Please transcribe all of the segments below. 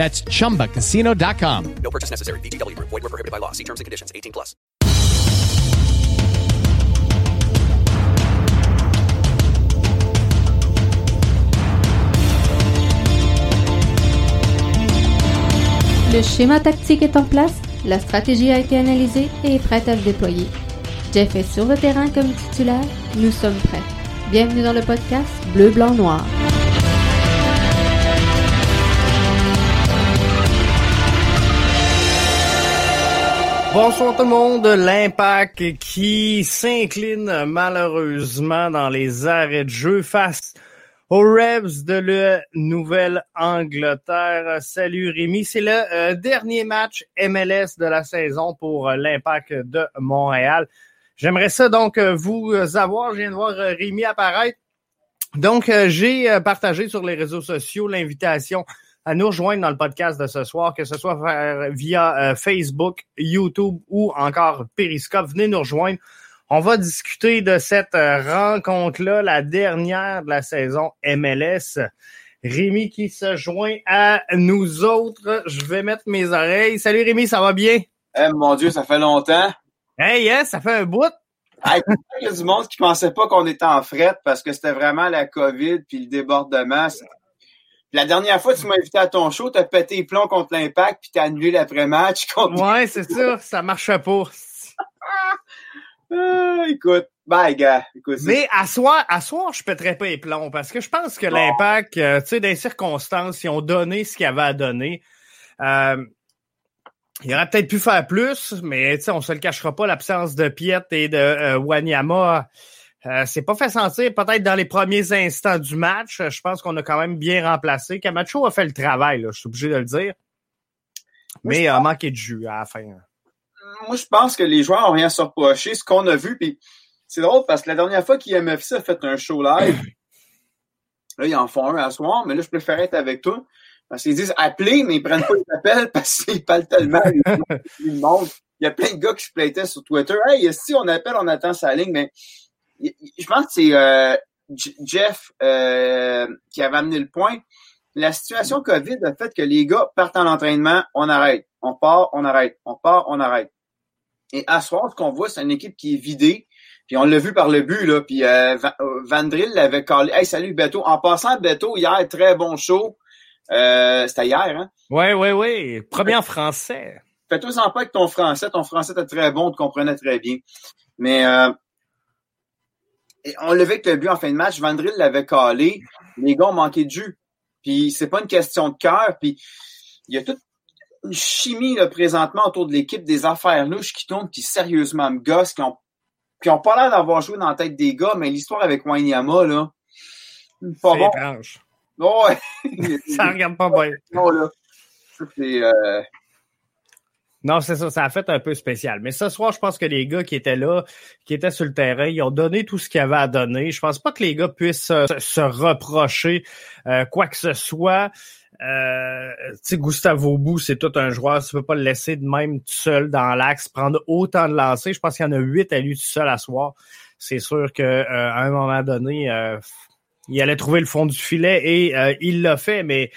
That's chumbacasino.com. No purchase necessary. VGW Group. Void were prohibited by law. See terms and conditions. 18 plus. Le schéma tactique est en place, la stratégie a été analysée et est prête à se déployer. Jeff est sur le terrain comme titulaire, nous sommes prêts. Bienvenue dans le podcast Bleu, Blanc, Noir. Bonsoir tout le monde. L'impact qui s'incline malheureusement dans les arrêts de jeu face aux Rebs de la Nouvelle-Angleterre. Salut Rémi. C'est le euh, dernier match MLS de la saison pour euh, l'impact de Montréal. J'aimerais ça donc euh, vous avoir. Je viens de voir Rémi apparaître. Donc, j'ai partagé sur les réseaux sociaux l'invitation à nous rejoindre dans le podcast de ce soir, que ce soit via euh, Facebook, YouTube ou encore Periscope. Venez nous rejoindre. On va discuter de cette euh, rencontre-là, la dernière de la saison MLS. Rémi qui se joint à nous autres. Je vais mettre mes oreilles. Salut Rémi, ça va bien? Eh, mon Dieu, ça fait longtemps. Hey, yes, ça fait un bout. Hey, Il y a du monde qui pensait pas qu'on était en fret parce que c'était vraiment la COVID puis le débordement. La dernière fois, tu m'as invité à ton show, t'as pété les plombs contre l'impact puis t'as annulé l'après-match contre... Ouais, c'est ça, ça marche pas. Ah, écoute, bye, gars. Écoute, Mais à soir, à soir, je pèterais pas les plombs parce que je pense que l'impact, euh, tu sais, les circonstances, ils ont donné ce qu'il y avait à donner. Euh, il aurait peut-être pu faire plus, mais tu sais, on se le cachera pas, l'absence de Piet et de euh, Wanyama, euh, c'est pas fait sentir peut-être dans les premiers instants du match. Je pense qu'on a quand même bien remplacé. Camacho a fait le travail, là, je suis obligé de le dire. Mais il a manqué de jus à la fin. moi, je pense que les joueurs ont rien à se reprocher. Ce qu'on a vu, puis c'est drôle parce que la dernière fois qu'IMFC a fait un show live, là, ils en font un à soir, mais là, je préférais être avec toi. Parce qu'ils disent appeler, mais ils prennent pas les appels parce qu'ils parlent tellement. Le. Il y a plein de gars qui se plaitaient sur Twitter. Hey, si on appelle, on attend sa ligne, mais je pense que c'est euh, Jeff euh, qui avait amené le point. La situation COVID a fait que les gars partent en entraînement, on arrête. On part, on arrête. On part, on arrête. Et à ce soir, ce qu'on voit, c'est une équipe qui est vidée. Puis on l'a vu par le but, là. Puis euh, euh, Van Drill l'avait collé. Hey, salut Beto. En passant, Beto, hier, très bon show. Euh, C'était hier, hein? Ouais, ouais, ouais. Premier en français. Fais-toi en pas avec ton français. Ton français était très bon, tu comprenais très bien. Mais euh, on vu avec le but en fin de match. Van Drill l'avait collé. Les gars ont manqué de jus. Puis c'est pas une question de cœur. Puis il y a toute une chimie là, présentement autour de l'équipe, des affaires louches qui tournent, qui sérieusement me gossent, qui ont, qui ont pas l'air d'avoir joué dans la tête des gars, mais l'histoire avec Wanyama, là, pas bon. étrange. Ouais. Ça regarde pas bien. Non, là. Ça, c'est, euh, Non, c'est ça, ça a fait un peu spécial. Mais ce soir, je pense que les gars qui étaient là, qui étaient sur le terrain, ils ont donné tout ce qu'il y avait à donner. Je pense pas que les gars puissent euh, se, reprocher euh, quoi que ce soit. Euh, tu Gustavo c'est tout un joueur. Tu peux pas le laisser de même tout seul dans l'axe, prendre autant de lancers. Je pense qu'il y en a huit à lui tout seul à soir. C'est sûr que euh, à un moment donné, euh, il allait trouver le fond du filet et il l'a fait, mais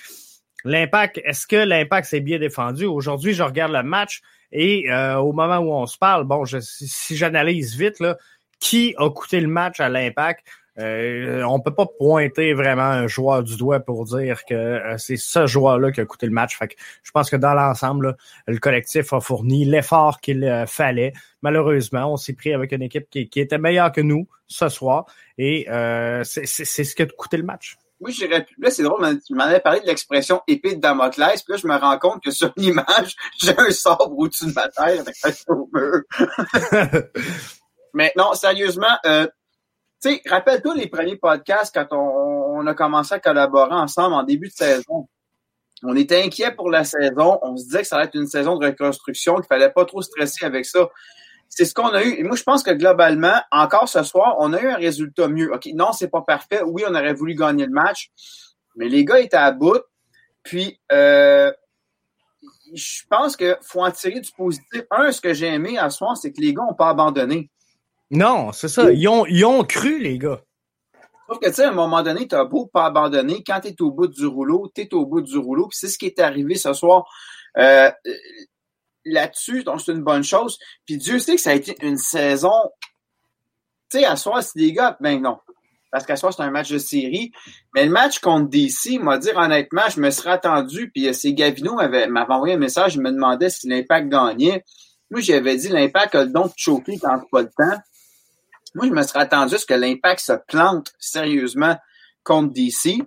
L'impact, est-ce que l'impact s'est bien défendu? Aujourd'hui, je regarde le match et euh, au moment où on se parle, bon, je, si, j'analyse vite, là, qui a coûté le match à l'impact? euh, on peut pas pointer vraiment un joueur du doigt pour dire que euh, c'est ce joueur-là qui a coûté le match. Fait que je pense que dans l'ensemble, le collectif a fourni l'effort qu'il euh, fallait. Malheureusement, on s'est pris avec une équipe qui, qui, était meilleure que nous ce soir et c'est ce qui a coûté le match. Oui, j'irais Là, c'est drôle, tu m'en avais parlé de l'expression épée de Damoclès, puis là, je me rends compte que sur l'image, j'ai un sabre au-dessus de ma tête avec un. Mais non, sérieusement, euh, tu sais, rappelle-toi les premiers podcasts quand on, on, a commencé à collaborer ensemble en début de saison. On était inquiet pour la saison. On se disait que ça allait être une saison de reconstruction, qu'il fallait pas trop stresser avec ça. C'est ce qu'on a eu. Et moi, je pense que globalement, encore ce soir, on a eu un résultat mieux. OK, non, c'est pas parfait. Oui, on aurait voulu gagner le match, mais les gars étaient à bout. Puis, euh, je pense qu'il faut en tirer du positif. Un, ce que j'ai aimé à ce soir, c'est que les gars n'ont pas abandonné. Non, c'est ça. Ils ont, ils ont cru, les gars. Sauf que, tu sais, à un moment donné, tu as beau pas abandonner. Quand tu es au bout du rouleau, tu es au bout du rouleau. Puis c'est ce qui est arrivé ce soir. Euh, Là-dessus, donc c'est une bonne chose. Puis Dieu sait que ça a été une saison. Tu sais, à soir, c'est des gars, ben non. Parce qu'à soir, c'est un match de série. Mais le match contre DC, moi, dire honnêtement, je me serais attendu. Puis euh, c'est Gavino m'avait envoyé un message, il me demandait si l'impact gagnait. Moi, j'avais dit l'impact a le don de choquer quand pas le temps. Moi, je me serais attendu à ce que l'impact se plante sérieusement contre DC.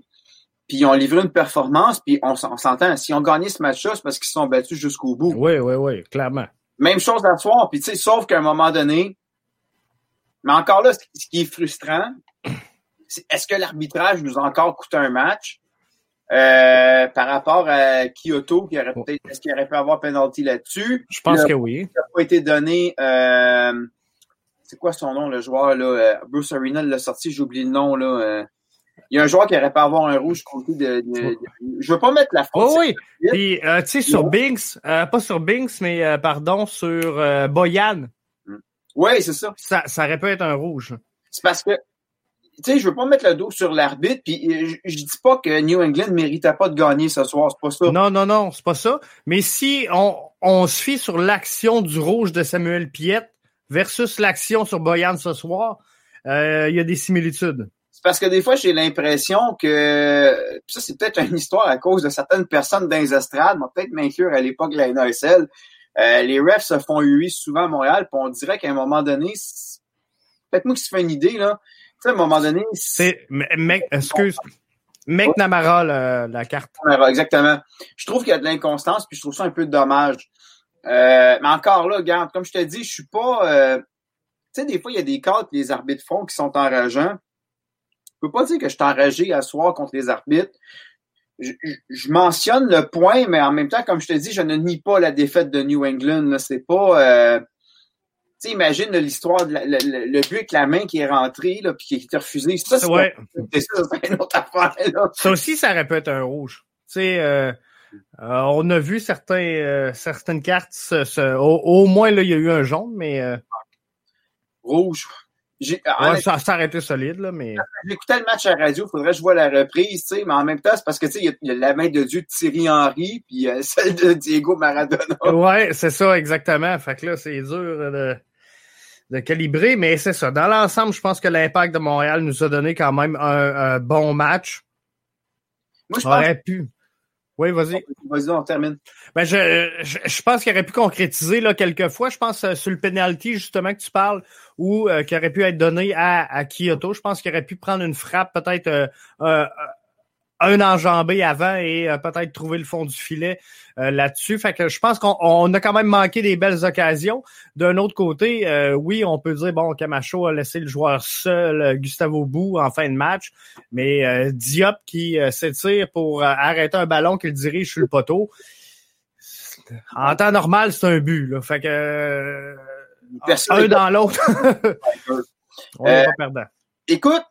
Puis ils ont livré une performance, puis on, s'entend. Si on gagné ce match-là, c'est parce qu'ils se sont battus jusqu'au bout. Oui, oui, oui, clairement. Même chose à soir, puis tu sais, sauf qu'à un moment donné, mais encore là, ce qui est frustrant, c'est est-ce que l'arbitrage nous a encore coûté un match? Euh, par rapport à Kyoto, qui aurait peut-être, est-ce qu'il aurait pu avoir penalty là-dessus? Je pense que oui. Il n'a pas été donné, euh, c'est quoi son nom, le joueur, là? Euh, Bruce Arena l'a sorti, j'ai oublié le nom, là. Euh, il y a un joueur qui aurait pas avoir un rouge côté de, de, Je veux pas mettre la faute. Oh, oui, Puis, euh, tu sais, sur Binks, euh, pas sur Binks, mais euh, pardon, sur euh, Boyan. Oui, c'est ça. ça. Ça aurait pu être un rouge. C'est parce que, tu sais, je veux pas mettre le dos sur l'arbitre, puis euh, je, je, dis pas que New England méritait pas de gagner ce soir, c'est pas ça. Non, non, non, c'est pas ça. Mais si on, on se fie sur l'action du rouge de Samuel Piette versus l'action sur Boyan ce soir, il y a des similitudes parce que des fois, j'ai l'impression que ça, c'est peut-être une histoire à cause de certaines personnes dans les estrades, peut-être m'inclure à l'époque de la NASL. Euh, les refs se font huer souvent à Montréal, puis on dirait qu'à un moment donné, peut-être moi qui se fait une idée, là. Tu sais, à un moment donné. C'est, excuse. McNamara, la, la carte. Exactement. Je trouve qu'il y a de l'inconstance, puis je trouve ça un peu dommage. Euh, mais encore là, regarde, comme je te dis, je suis pas. Euh, tu sais, des fois, il y a des cas que les arbitres font qui sont enrageants. Je peux pas dire que je suis enragé à soir contre les arbitres. Je, je, mentionne le point, mais en même temps, comme je te dis, je ne nie pas la défaite de New England. C'est pas. Euh, tu sais, imagine l'histoire, le, le, le, but avec la main qui est rentré, là, puis qui a été refusé. Ça, c'est ouais. une autre affaire. Là. Ça aussi, ça aurait pu être un rouge. Tu sais, euh, euh, on a vu certains, euh, certaines cartes, au, au, moins, là, il y a eu un jaune, mais. Euh, Ouais, ça, ça aurait été solide, là, mais. J'écoutais le match à la radio, il faudrait que je vois la reprise, tu sais, mais en même temps, c'est parce que, tu sais, il y, a la main de Dieu de Thierry Henry, puis euh, celle de Diego Maradona. Ouais, c'est ça, exactement. Fait que là, c'est dur de, de calibrer, mais c'est ça. Dans l'ensemble, je pense que l'impact de Montréal nous a donné quand même un, un bon match. Moi, je aurait pu. Oui, vas-y. Vas-y, on termine. Ben, je, je, je pense qu'il aurait pu concrétiser là, quelques fois. Je pense euh, sur le penalty, justement, que tu parles, ou euh, qui aurait pu être donné à, à Kyoto. Je pense qu'il aurait pu prendre une frappe peut-être euh, euh, un enjambé avant et euh, peut-être trouver le fond du filet euh, là-dessus. Fait que je pense qu'on on a quand même manqué des belles occasions. D'un autre côté, euh, oui, on peut dire bon, Camacho a laissé le joueur seul, Gustavo Bou en fin de match, mais Diop qui s'étire pour arrêter un ballon qu'il dirige sur le poteau. En temps normal, c'est un but. Là. Fait que un dans l'autre, on n'est pas perdant. Écoute,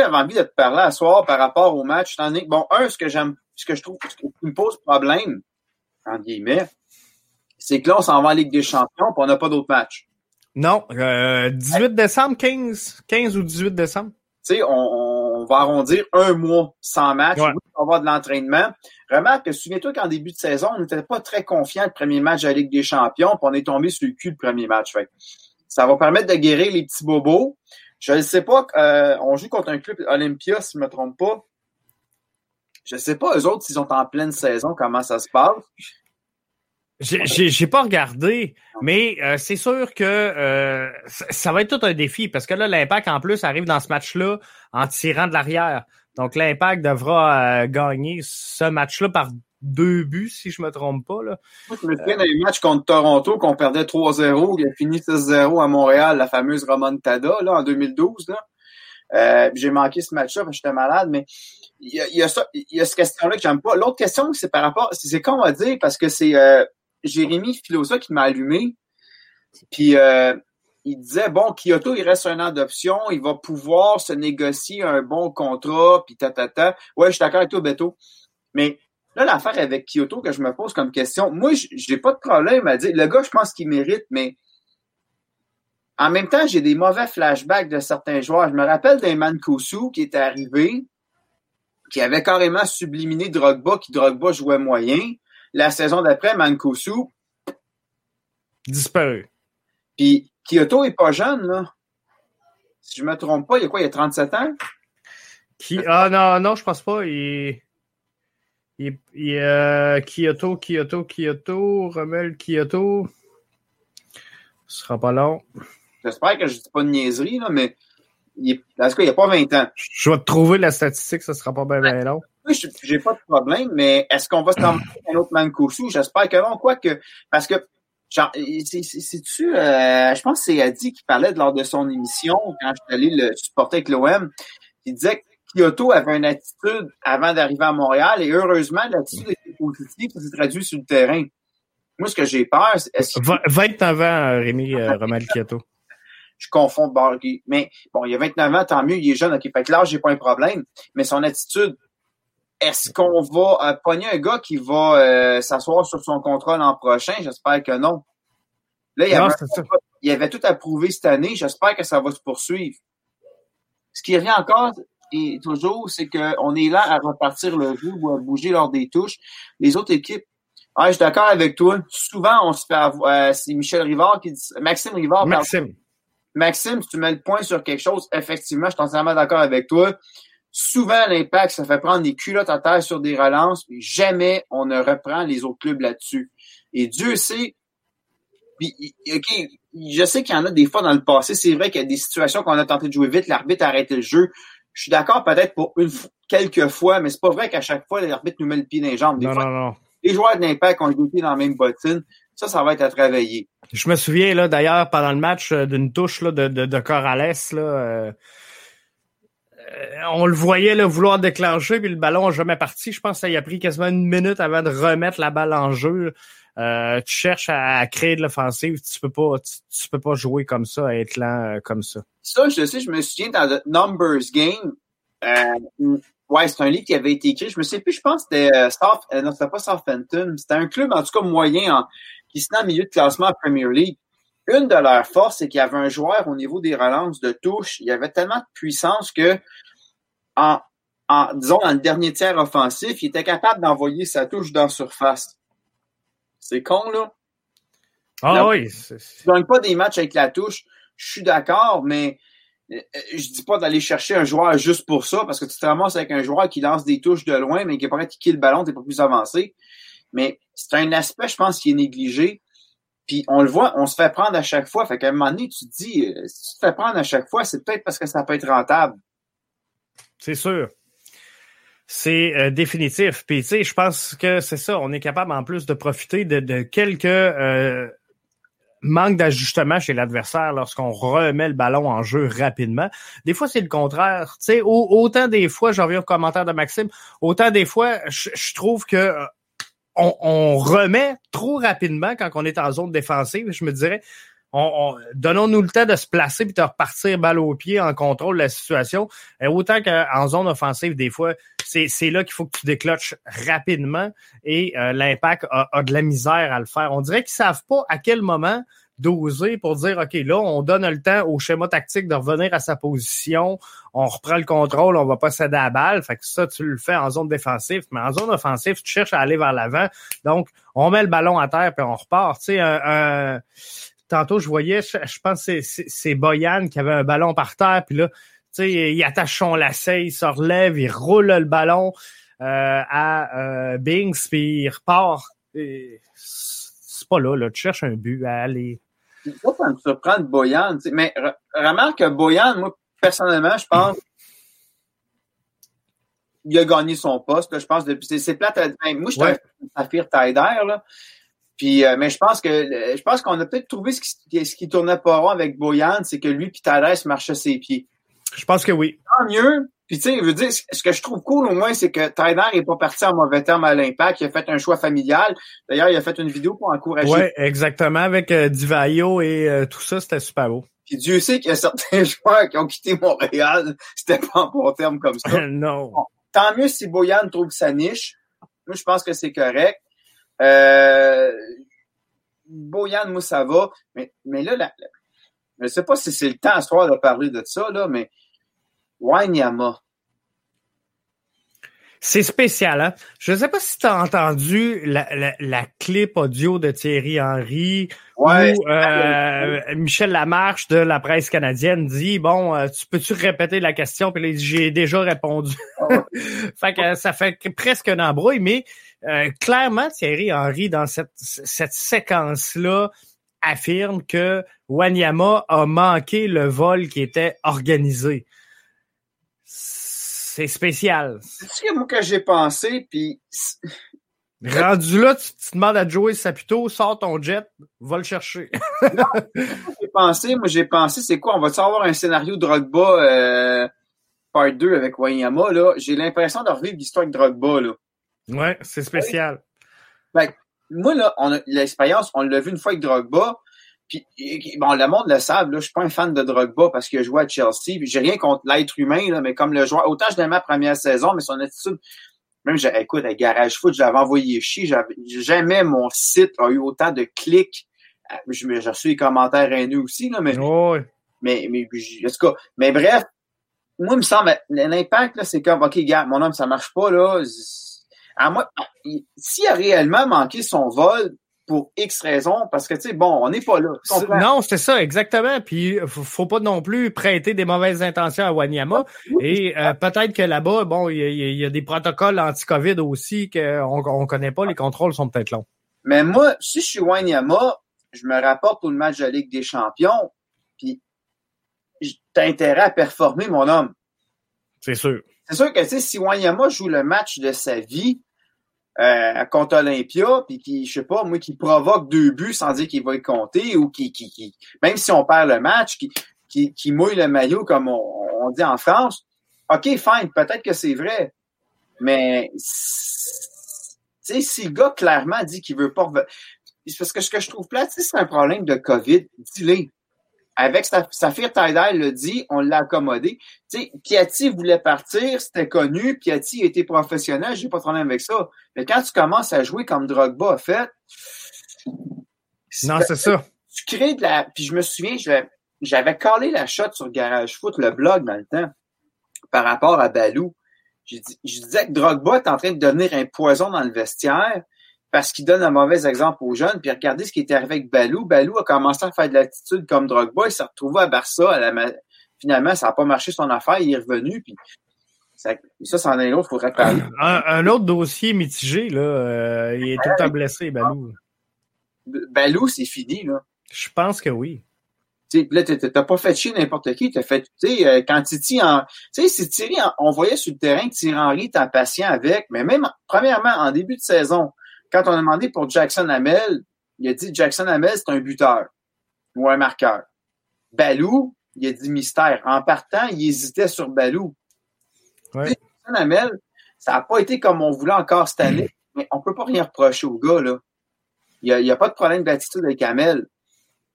j'avais envie de te parler à soir par rapport au match, étant donné que, bon, un, ce que j'aime, ce que je trouve, ce qui me pose problème, en guillemets, c'est que là, on s'en va en Ligue des Champions, puis on n'a pas d'autres matchs. Non, euh, 18 décembre, 15, 15 ou 18 décembre. Tu sais, on, on, va arrondir un mois sans match, ouais. oui, on va avoir de l'entraînement. Remarque que, souviens-toi qu'en début de saison, on n'était pas très confiant le premier match de la Ligue des Champions, puis on est tombé sur le cul le premier match. Fait. Ça va permettre de guérir les petits bobos Je ne sais pas, euh, on joue contre un club Olympia, si je ne me trompe pas. Je ne sais pas, eux autres, s'ils sont en pleine saison, comment ça se passe. J'ai pas regardé, mais euh, c'est sûr que euh, ça va être tout un défi parce que là, l'impact en plus arrive dans ce match-là en tirant de l'arrière. Donc l'impact devra gagner ce match-là par deux buts, si je me trompe pas. Là. Moi, je me souviens d'un match contre Toronto qu'on perdait 3-0, il a fini 6-0 à Montréal, la fameuse remontada là, en 2012. Là. J'ai manqué ce match-là parce que j'étais malade, mais il y a, il y a, ça, il y a cette question-là que j'aime pas. L'autre question, c'est par rapport, c'est qu'on va dire, parce que c'est Jérémy Filosa qui m'a allumé. Puis euh, il disait bon, Kyoto, il reste un an d'option, il va pouvoir se négocier un bon contrat, puis ta, ta, ta. Ouais, je suis d'accord avec toi, Beto. Mais là, l'affaire avec Kyoto que je me pose comme question, moi, j'ai pas de problème à dire. Le gars, je pense qu'il mérite, mais en même temps, j'ai des mauvais flashbacks de certains joueurs. Je me rappelle d'un Mankosu qui était arrivé, qui avait carrément subliminé Drogba, qui Drogba jouait moyen. La saison d'après, Mankosu. Disparu. Puis Kyoto est pas jeune, là. Si je me trompe pas, il y a quoi, il y a 37 ans? Qui... Ah non, non, je pense pas. Il. Il, il euh, Kyoto, Kyoto, Kyoto, Rommel, Kyoto. Ce sera pas long. J'espère que je dis pas de niaiserie, là, mais il en tout cas, il n'y a pas 20 ans. Je vais te trouver la statistique, ça sera pas bien, bien long. Oui, j'ai pas de problème, mais est-ce qu'on va se un autre Mankosu? J'espère que non. Quoique, parce que, genre, c'est-tu, euh, je pense que c'est Adi qui parlait lors de son émission, quand je suis allé le supporter avec l'OM, qui disait que Kyoto avait une attitude avant d'arriver à Montréal, et heureusement, l'attitude était positive, ça s'est traduit sur le terrain. Moi, ce que j'ai peur, c'est... 29 ans, Rémi euh, Romal Kyoto. Je confonds Bargy. Mais bon, il y a 29 ans, tant mieux, il est jeune, ok. Fait que là, j'ai pas un problème. Mais son attitude, est-ce qu'on va euh, pogner un gars qui va euh, s'asseoir sur son contrat l'an prochain? J'espère que non. Là, il y, avait, il y avait tout à prouver cette année. J'espère que ça va se poursuivre. Ce qui revient encore et toujours, c'est qu'on est là à repartir le jeu ou à bouger lors des touches. Les autres équipes, ah, je suis d'accord avec toi. Souvent, on se fait avoir. Euh, c'est Michel Rivard qui dit. Maxime Rivard. Maxime. Maxime, si tu mets le point sur quelque chose, effectivement, je suis entièrement d'accord avec toi. Souvent, l'impact, ça fait prendre des culottes à terre sur des relances, mais jamais on ne reprend les autres clubs là-dessus. Et Dieu sait, puis, OK, je sais qu'il y en a des fois dans le passé, c'est vrai qu'il y a des situations qu'on a tenté de jouer vite, l'arbitre a arrêté le jeu. Je suis d'accord peut-être pour une quelques fois, mais c'est pas vrai qu'à chaque fois, l'arbitre nous met le pied dans les jambes. Des non, fois, non, non. Les joueurs de l'impact ont le pied dans la même bottine. Ça, ça va être à travailler. Je me souviens, là, d'ailleurs, pendant le match, euh, d'une touche là, de, de, de Corrales, là, euh, euh, on le voyait là, vouloir déclencher, puis le ballon n'a jamais parti. Je pense que ça y a pris quasiment une minute avant de remettre la balle en jeu. Euh, tu cherches à, créer de l'offensive, tu peux pas, tu, peux pas jouer comme ça, être lent euh, comme ça. Ça, je sais, je me souviens dans The Numbers Game. Euh, ouais, c'est un livre qui avait été écrit. Je me sais plus, je pense que c'était South, non, c'était pas Southampton. C'était un club, en tout cas moyen, en, qui se en milieu de classement à Premier League. Une de leurs forces, c'est qu'il y avait un joueur au niveau des relances de touche. Il y avait tellement de puissance que en, en, disons, dans le dernier tiers offensif, il était capable d'envoyer sa touche dans surface. C'est con, là. Ah oui. Tu gagnes pas des matchs avec la touche, je suis d'accord, mais euh, je dis pas d'aller chercher un joueur juste pour ça, parce que tu te ramasses avec un joueur qui lance des touches de loin, mais qui est pas qui le ballon, t'es pas plus avancé. Mais c'est un aspect, je pense, qui est négligé. Puis on le voit, on se fait prendre à chaque fois. Fait qu'à un moment donné, tu te dis, euh, si tu te fais prendre à chaque fois, c'est peut-être parce que ça peut être rentable. C'est sûr. C'est euh, définitif. Puis tu sais, je pense que c'est ça. On est capable en plus de profiter de, de quelques euh, manques d'ajustement chez l'adversaire lorsqu'on remet le ballon en jeu rapidement. Des fois, c'est le contraire. Tu sais, autant des fois, j'en reviens au commentaire de Maxime, autant des fois, je, trouve que euh, on, on, remet trop rapidement quand on est en zone défensive. Je me dirais, on, donnons-nous le temps de se placer puis de repartir balle au pied en contrôle de la situation. Et autant qu'en zone offensive, des fois, c'est là qu'il faut que tu décloches rapidement et euh, l'impact a, a, de la misère à le faire. On dirait qu'ils savent pas à quel moment doser pour dire, OK, là, on donne le temps au schéma tactique de revenir à sa position, on reprend le contrôle, on va pas céder à la balle. Fait que ça, tu le fais en zone défensive, mais en zone offensive, tu cherches à aller vers l'avant. Donc, on met le ballon à terre puis on repart. Tu sais, un tantôt, je voyais, je, je pense que c'est- Boyan qui avait un ballon par terre, puis là, tu sais, il attache son lacet, il se relève, il roule le ballon euh, à euh, Bings, puis il repart. C'est pas là, là. Tu cherches un but à aller. Ça, ça me surprend de Boyan. Mais re- remarque que Boyan, moi, personnellement, je pense il a gagné son poste. là, je pense depuis. C'est, plate. à- moi, je suis un Saphir Taider, là. Puis, euh, mais je pense que je pense qu'on a peut-être trouvé ce qui, ce qui tournait pas rond avec Boyan, c'est que lui puis se marchaient ses pieds. Je pense que oui. Tant mieux. Puis tu sais, je veux dire, ce que je trouve cool au moins, c'est que Tyler est pas parti en mauvais terme à l'impact. Il a fait un choix familial. D'ailleurs, il a fait une vidéo pour encourager. Ouais, exactement. Avec euh, Divayo et euh, tout ça, c'était super beau. Puis Dieu sait qu'il y a certains joueurs qui ont quitté Montréal. C'était pas en bon terme comme ça. non. Tant mieux si Boyan trouve sa niche. Moi, je pense que c'est correct. Euh, Boyan, moi, ça va. Mais, mais là, la- je sais pas si c'est le temps à soir de parler de ça, là, mais Wanyama. C'est spécial, hein? Je sais pas si tu as entendu la, la, la clip audio de Thierry Henry Ouais. où euh, Michel Lamarche de la presse canadienne dit Bon, euh, tu peux-tu répéter la question? Puis là, il dit, j'ai déjà répondu. fait que ça fait que- presque un embrouille, mais euh, clairement, Thierry Henry, dans cette, cette séquence-là, affirme que Wanyama a manqué le vol qui était organisé. C'est spécial. C'est ce que moi que j'ai pensé, puis Rendu là, tu te demandes à Joey Saputo, sors ton jet, va le chercher. j'ai pensé, moi j'ai pensé, c'est quoi, on va-tu avoir un scénario Drogba euh, part 2 avec Wanyama, là? J'ai l'impression de revivre l'histoire avec Drogba, là. ouais, c'est spécial. Moi, là, on a l'expérience, on l'a vu une fois avec Drogba, puis bon, le monde le savent, là, je suis pas un fan de Drogba parce qu'il a joué à Chelsea, j'ai rien contre l'être humain, là, mais comme le joueur, autant je l'aimais la première saison, mais son attitude, même, j'ai- écoute, à Garage Foot, j'avais envoyé chier, j'avais, jamais mon site a eu autant de clics, Euh, je j'ai reçu des commentaires haineux aussi, là, mais mais, mais en tout cas, mais bref, moi, il me semble, l'impact, là, c'est comme, OK, gars, mon homme, ça marche pas, là. À moi, il- s'il a réellement manqué son vol pour X raisons, parce que, tu sais, bon, on n'est pas là. Non, c'est ça, exactement. Puis, faut, faut pas non plus prêter des mauvaises intentions à Wanyama. Et euh, peut-être que là-bas, bon, il y, a- il y a des protocoles anti-COVID aussi qu'on on connaît pas. Les contrôles sont peut-être longs. Mais moi, si je suis Wanyama, je me rapporte au match de la Ligue des Champions, puis t'as intérêt à performer, mon homme. C'est sûr. C'est sûr que, tu sais, si Wanyama joue le match de sa vie euh, contre Olympia, puis qui, je sais pas, moi, qui provoque deux buts sans dire qu'il va y compter, ou qui, qui, qui même si on perd le match, qui, qui, qui mouille le maillot, comme on, on dit en France, OK, fine, peut-être que c'est vrai, mais si le gars clairement dit qu'il veut pas parce que ce que je trouve sais, c'est un problème de COVID, dis-le. Avec sa, Saphir Taider le dit, on l'a accommodé. Tu sais, Piatti voulait partir, c'était connu. Piatti était professionnel, j'ai pas de problème avec ça. Mais quand tu commences à jouer comme Drogba a fait, Non, c'est ça. tu crées de la. Puis je me souviens, j'avais collé la shot sur Garage Foot, le blog dans le temps, par rapport à Balou. Je, dis- je disais que Drogba est en train de devenir un poison dans le vestiaire parce qu'il donne un mauvais exemple aux jeunes. Puis regardez ce qui est arrivé avec Balou. Balou a commencé à faire de l'attitude comme Drogba. Il s'est retrouvé à Barça. À la ma- Finalement, ça n'a pas marché son affaire. Il est revenu. Puis ça, ça c'en est l'autre, il faudrait parler. Un, un autre dossier mitigé, là, euh, il est tout le temps blessé, Balou. Balou, c'est fini, là. Je pense que oui. Tu sais, là, t'as- pas fait chier n'importe qui, t'as fait, tu sais, euh, quand Titi en, tu sais, Thierry, en- on voyait sur le terrain que Thierry Henry était patient avec, mais même, premièrement, en début de saison, quand on a demandé pour Jackson Hamel, il a dit Jackson Hamel, c'est un buteur ou un marqueur. Balou, il a dit mystère. En partant, il hésitait sur Balou. Ouais. Jackson Hamel, ça n'a pas été comme on voulait encore cette année, mais on peut pas rien reprocher au gars, là. Il y a, pas de problème d'attitude avec Hamel.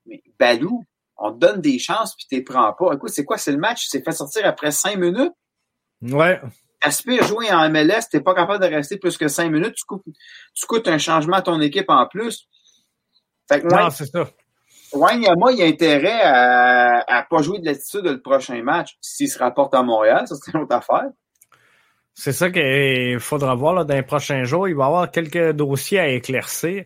Mais Balou, on te donne des chances puis t'es prends pas. Écoute, c'est quoi? C'est le match? Tu t'es fait sortir après cinq minutes? Ouais. Aspire jouer en MLS, t'es pas capable de rester plus que cinq minutes. Tu coûtes, tu coûtes un changement à ton équipe en plus. Fait que Non, ouais, c'est ça. Wanyama, il a intérêt à, à pas jouer de l'attitude le prochain match. S'il se rapporte à Montréal, ça c'est une autre affaire. C'est ça qu'il faudra voir là, dans les prochains jours. Il va y avoir quelques dossiers à éclaircir.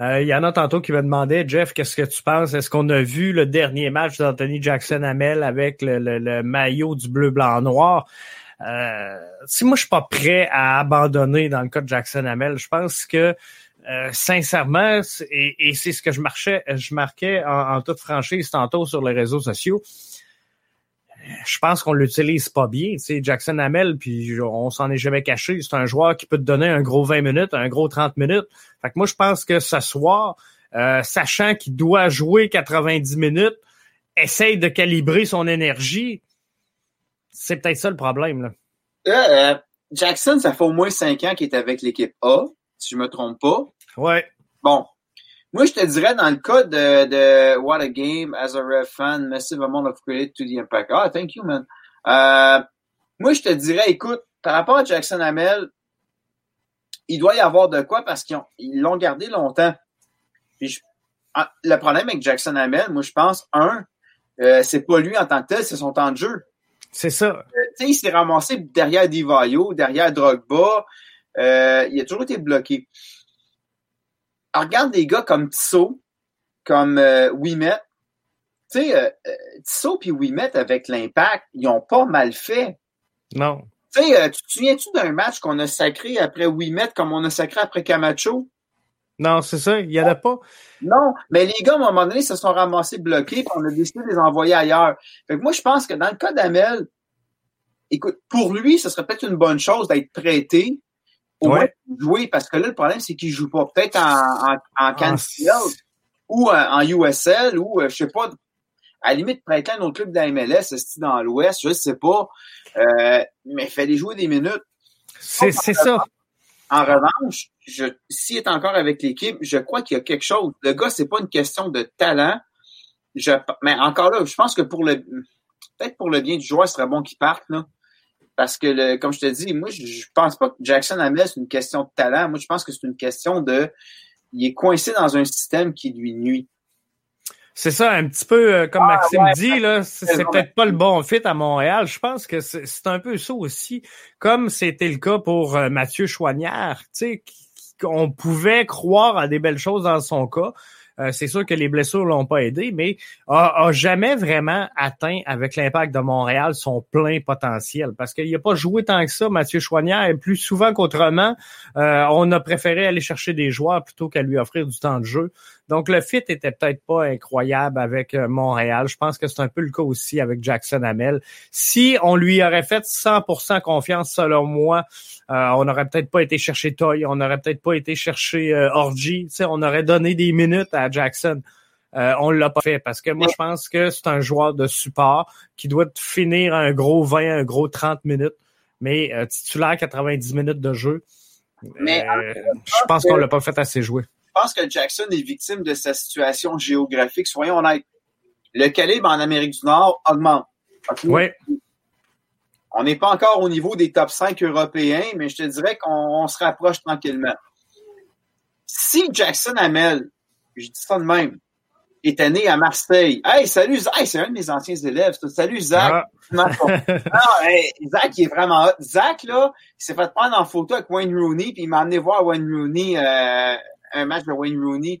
Euh, il y en a tantôt qui me demandaient, Jeff, qu'est-ce que tu penses? Est-ce qu'on a vu le dernier match d'Anthony Jackson Hamel avec le, le, le maillot du bleu, blanc, noir? Euh, si moi, je suis pas prêt à abandonner dans le cas de Jackson Hamel, je pense que euh, sincèrement, et, et c'est ce que je marchais, je marquais en, en, toute franchise tantôt sur les réseaux sociaux. Je pense qu'on l'utilise pas bien. Tu sais, Jackson Hamel, puis on s'en est jamais caché. C'est un joueur qui peut te donner un gros 20 minutes, un gros 30 minutes. Fait que moi, je pense que ce soir, euh, sachant qu'il doit jouer 90 minutes, essaye de calibrer son énergie. C'est peut-être ça le problème. Là. Euh, euh, Jackson, ça fait au moins cinq ans qu'il est avec l'équipe A, si je me trompe pas. Ouais. Bon. Moi, je te dirais, dans le cas de, de What a Game, as a ref fan, massive amount of credit to the impact. Ah, thank you, man. Euh, moi, je te dirais, écoute, par rapport à Jackson Hamel, il doit y avoir de quoi parce qu'ils l'ont gardé longtemps. Puis je, ah, le problème avec Jackson Hamel, moi, je pense, un, euh, c'est pas lui en tant que tel, c'est son temps de jeu. C'est ça. Euh, il s'est ramassé derrière Divayo, derrière Drogba. Euh, il a toujours été bloqué. Alors, regarde des gars comme Tissot, comme euh, Wimet. Tu sais, euh, Tissot puis Wimet avec l'impact, ils ont pas mal fait. Non. Euh, tu te souviens-tu d'un match qu'on a sacré après Wimet comme on a sacré après Camacho? Non, c'est ça, il n'y en a pas. Non, mais les gars, à un moment donné, se sont ramassés bloqués, puis on a décidé de les envoyer ailleurs. Fait que moi, je pense que dans le cas d'Amel, écoute, pour lui, ce serait peut-être une bonne chose d'être prêté au Ouais. moins jouer, parce que là, le problème, c'est qu'il joue pas. Peut-être en, en, en CanCL ou en, en USL ou, euh, je sais pas, à la limite, prêter un autre club de la MLS, dans l'Ouest, je sais pas. Euh, mais fallait jouer des minutes. C'est c'est ça. En revanche, s'il est encore avec l'équipe, je crois qu'il y a quelque chose. Le gars, c'est pas une question de talent. Mais encore là, je pense que pour le, peut-être pour le bien du joueur, ce serait bon qu'il parte, là. Parce que, comme je te dis, moi, je, je pense pas que Jackson Hamel, c'est une question de talent. Moi, je pense que c'est une question de, il est coincé dans un système qui lui nuit. C'est ça, un petit peu euh, comme Ah, Maxime ouais, dit, là, c'est peut-être pas le bon fit à Montréal. Je pense que c'est c'est un peu ça aussi, comme c'était le cas pour euh, Mathieu Chouanière, tu sais, qu'on pouvait croire à des belles choses dans son cas. Euh, c'est sûr que les blessures l'ont pas aidé, mais a, a jamais vraiment atteint avec l'impact de Montréal son plein potentiel. Parce qu'il n'a pas joué tant que ça, Mathieu Chouanière, et plus souvent qu'autrement, euh, on a préféré aller chercher des joueurs plutôt qu'à lui offrir du temps de jeu. Donc, le fit était peut-être pas incroyable avec euh, Montréal. Je pense que c'est un peu le cas aussi avec Jackson Hamel. Si on lui aurait fait 100% confiance, selon moi, euh, on n'aurait peut-être pas été chercher Toy, on n'aurait peut-être pas été chercher euh, Orgy. Tu sais, on aurait donné des minutes à Jackson. Euh, on l'a pas fait parce que moi, je pense que c'est un joueur de support qui doit finir un gros 20, un gros 30 minutes, mais euh, titulaire 90 minutes de jeu. Mais, euh, je pense qu'on l'a pas fait assez jouer. Je pense que Jackson est victime de sa situation géographique. Soyons honnêtes. Le calibre en Amérique du Nord augmente. Oui, On n'est pas encore au niveau des top 5 européens, mais je te dirais qu'on on se rapproche tranquillement. Si Jackson Hamel, je dis ça de même, était né à Marseille. Hey, salut, Zach. Hey, c'est un de mes anciens élèves. Salut, Zach. Ah. Non, hey, Zach, il est vraiment hot. Zach, là, il s'est fait prendre en photo avec Wayne Rooney, puis il m'a amené voir Wayne Rooney, euh, un match de Wayne Rooney.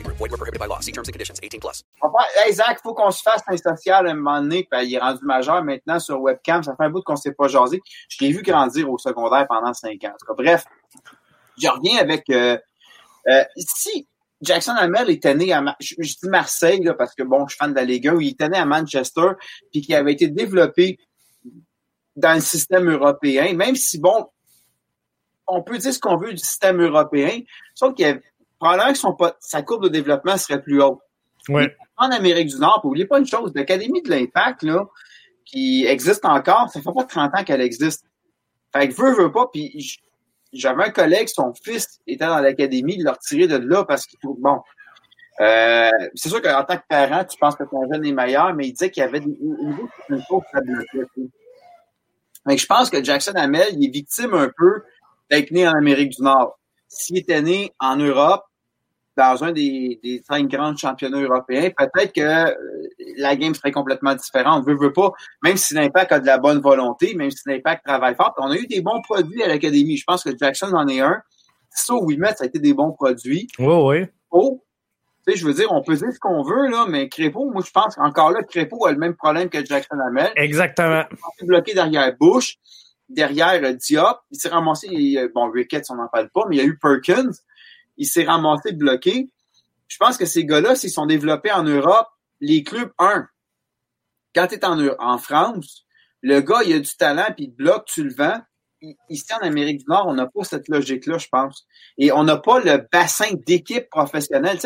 Group. Void were prohibited by law. See terms and conditions. 18 plus. On va- Hey, Zach, faut qu'on se fasse un social à un moment donné, il est rendu majeur maintenant sur webcam. Ça fait un bout qu'on s'est pas jasé. Je l'ai vu grandir au secondaire pendant cinq ans. Bref, je reviens avec... euh, euh, si Jackson Hamel était né à... Je, dis Marseille, parce que, bon, je suis fan de la Ligue 1, il était né à Manchester, puis qui avait été développé dans le système européen, même si, bon, on peut dire ce qu'on veut du système européen, sauf qu'il probablement que son, sa courbe de développement serait plus haute ouais. en Amérique du Nord, puis oubliez pas une chose, l'Académie de l'Impact, là, qui existe encore, ça fait pas 30 ans qu'elle existe. Fait que veut, veut pas, puis j'avais un collègue, son fils était dans l'académie, il l'a retiré de là parce qu'il trouve bon. Euh, c'est sûr qu'en tant que parent, tu penses que ton jeune est meilleur, mais il disait qu'il y avait des, une, une bloquer. Mais je pense que Jackson Hamel, il est victime un peu d'être né en Amérique du Nord. S'il était né en Europe, dans un des, des cinq grands championnats européens, peut-être que euh, la game serait complètement différente. Veut, veut pas, même si l'Impact a de la bonne volonté, même si l'Impact travaille fort, on a eu des bons produits à l'Académie. Je pense que Jackson en est un. Ça, Wilmette, ça a été des bons produits. Oui, oui. Oh, tu sais, je veux dire, on peut dire ce qu'on veut, là, mais Crépeau, moi, je pense qu'encore là, Crépeau a le même problème que Jackson Hamel. Exactement. Il est bloqué derrière Bush, derrière euh, Diop. Il s'est ramassé, euh, bon, Ricketts, on n'en parle pas, mais il y a eu Perkins. Il s'est ramassé bloqué. Je pense que ces gars-là, s'ils sont développés en Europe, les clubs, un, quand tu es en, France, le gars, il a du talent, puis il bloque, tu le vends. Ici, en Amérique du Nord, on n'a pas cette logique-là, je pense. Et on n'a pas le bassin d'équipe professionnelle.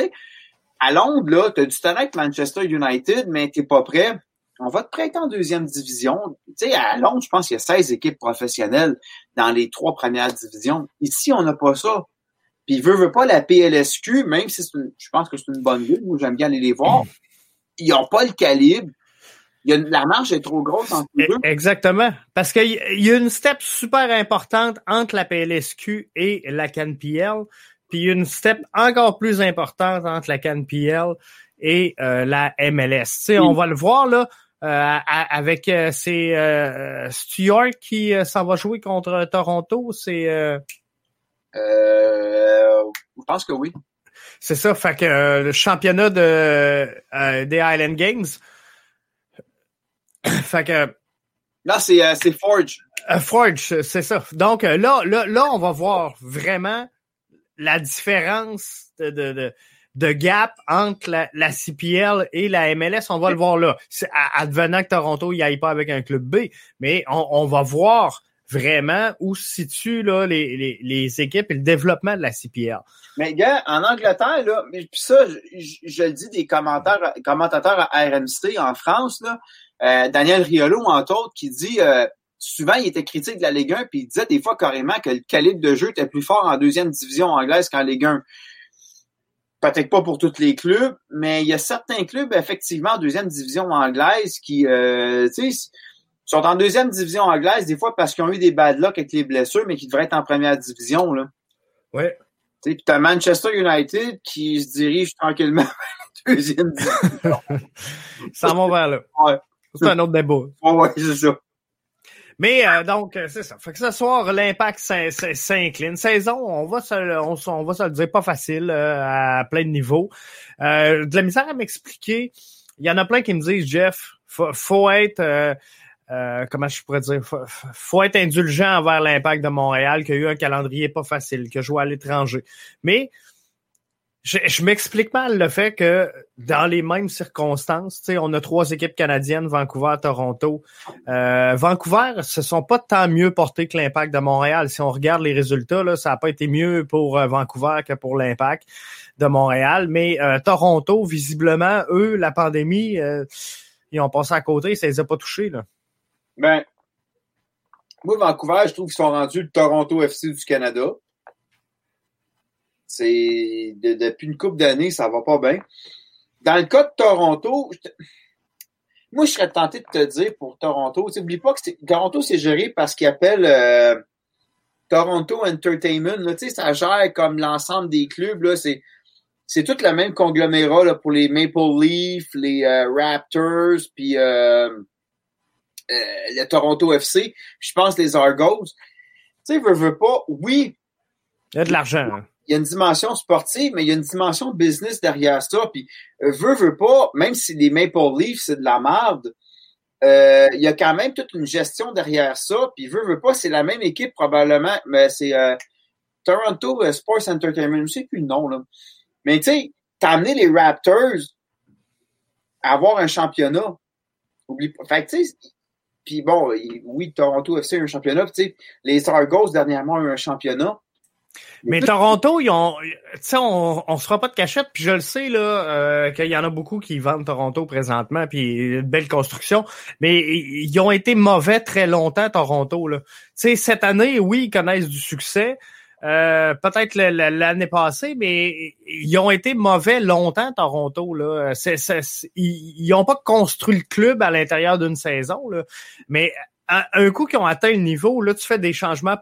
À Londres, là, tu as du talent avec Manchester United, mais tu pas prêt. On va te prêter en deuxième division. Tu à Londres, je pense qu'il y a 16 équipes professionnelles dans les trois premières divisions. Ici, on n'a pas ça. Puis, veut, veut pas la PLSQ, même si une, je pense que c'est une bonne ville, moi, j'aime bien aller les voir. Ils n'ont pas le calibre. Il y a, la marge est trop grosse entre les deux. Exactement. Parce qu'il y a une step super importante entre la PLSQ et la CanPL puis une step encore plus importante entre la CanPL et euh, la MLS. Tu sais, on va le voir là euh, avec euh, c'est euh, Stuart qui euh, s'en va jouer contre Toronto. C'est je pense que oui. C'est ça. Fait que le championnat de des Island Games. fait que Là, c'est c'est Forge. Forge, c'est ça. Donc là, là, là, on va voir vraiment la différence de, de, de, de gap entre la, la, CPL et la MLS, on va le voir là. Advenant que Toronto n'y aille pas avec un club B, mais on, on va voir vraiment où se situent là, les, les, les, équipes et le développement de la CPL. Mais gars, en Angleterre, là, puis ça, je, le dis des commentateurs à RMC en France, là, euh, Daniel Riolo, entre autres, qui dit euh, souvent, il était critique de la Ligue 1, puis il disait des fois carrément que le calibre de jeu était plus fort en deuxième division anglaise qu'en Ligue 1. Peut-être pas pour tous les clubs, mais il y a certains clubs, effectivement, en deuxième division anglaise qui, euh, tu sais, sont en deuxième division anglaise, des fois parce qu'ils ont eu des bad luck avec les blessures, mais qui devraient être en première division, là. Ouais. Tu sais, puis t'as Manchester United qui se dirige tranquillement vers la deuxième division. Ça va vers là. Ouais. C'est un autre débat. Ouais, ouais, c'est ça. Mais euh, donc, c'est ça. Fait que ce soir, l'impact s'incline. Saison, on va se, on, on, va se le dire, pas facile euh, à plein de niveaux. Euh, de la misère à m'expliquer. Il y en a plein qui me disent, Jeff, faut, faut être euh, comment je pourrais dire, faut, faut être indulgent envers l'impact de Montréal, qui a eu un calendrier pas facile, qui a joué à l'étranger. Mais je, je m'explique mal le fait que dans les mêmes circonstances, on a trois équipes canadiennes, Vancouver, Toronto. Euh, Vancouver se sont pas tant mieux portés que l'impact de Montréal. Si on regarde les résultats, là, ça n'a pas été mieux pour euh, Vancouver que pour l'impact de Montréal. Mais euh, Toronto, visiblement, eux, la pandémie, euh, ils ont passé à côté, ça les a pas touchés. Là. Ben, moi, Vancouver, je trouve qu'ils sont rendus le Toronto FC du Canada. C'est de, depuis une couple d'années, ça va pas bien. Dans le cas de Toronto, je moi, je serais tenté de te dire pour Toronto, n'oublie pas que Toronto, c'est géré par ce qu'ils appellent euh, Toronto Entertainment. Là, ça gère comme l'ensemble des clubs. Là, c'est, c'est tout le même conglomérat là, pour les Maple Leafs, les euh, Raptors, puis euh, le Toronto FC. Je pense les Argos. Tu sais, veux, veux pas, oui. Il y a de l'argent. Hein il y a une dimension sportive, mais il y a une dimension business derrière ça. Puis, euh, veut, veut pas, même si les Maple Leafs, c'est de la merde, euh, il y a quand même toute une gestion derrière ça. Puis, veut, veut pas, c'est la même équipe probablement, mais c'est euh, Toronto euh, Sports Entertainment, je ne sais plus le nom, là. Mais tu sais, t'as amené les Raptors à avoir un championnat. Oublie pas. Fait tu sais, puis bon, oui, Toronto FC a un championnat. Tu sais, les Argos, dernièrement, ont eu un championnat. Mais Toronto, ils ont, tu sais, on, on se fera pas de cachette, puis je le sais là, euh, qu'il y en a beaucoup qui vendent Toronto présentement, puis belle construction, mais ils ont été mauvais très longtemps Toronto là. Tu sais, cette année, oui, ils connaissent du succès, euh, peut-être l'année passée, mais ils ont été mauvais longtemps, Toronto. Là. Ils n'ont pas construit le club à l'intérieur d'une saison. Là. Mais un, un coup qu'ils ont atteint le niveau, là, tu fais des changements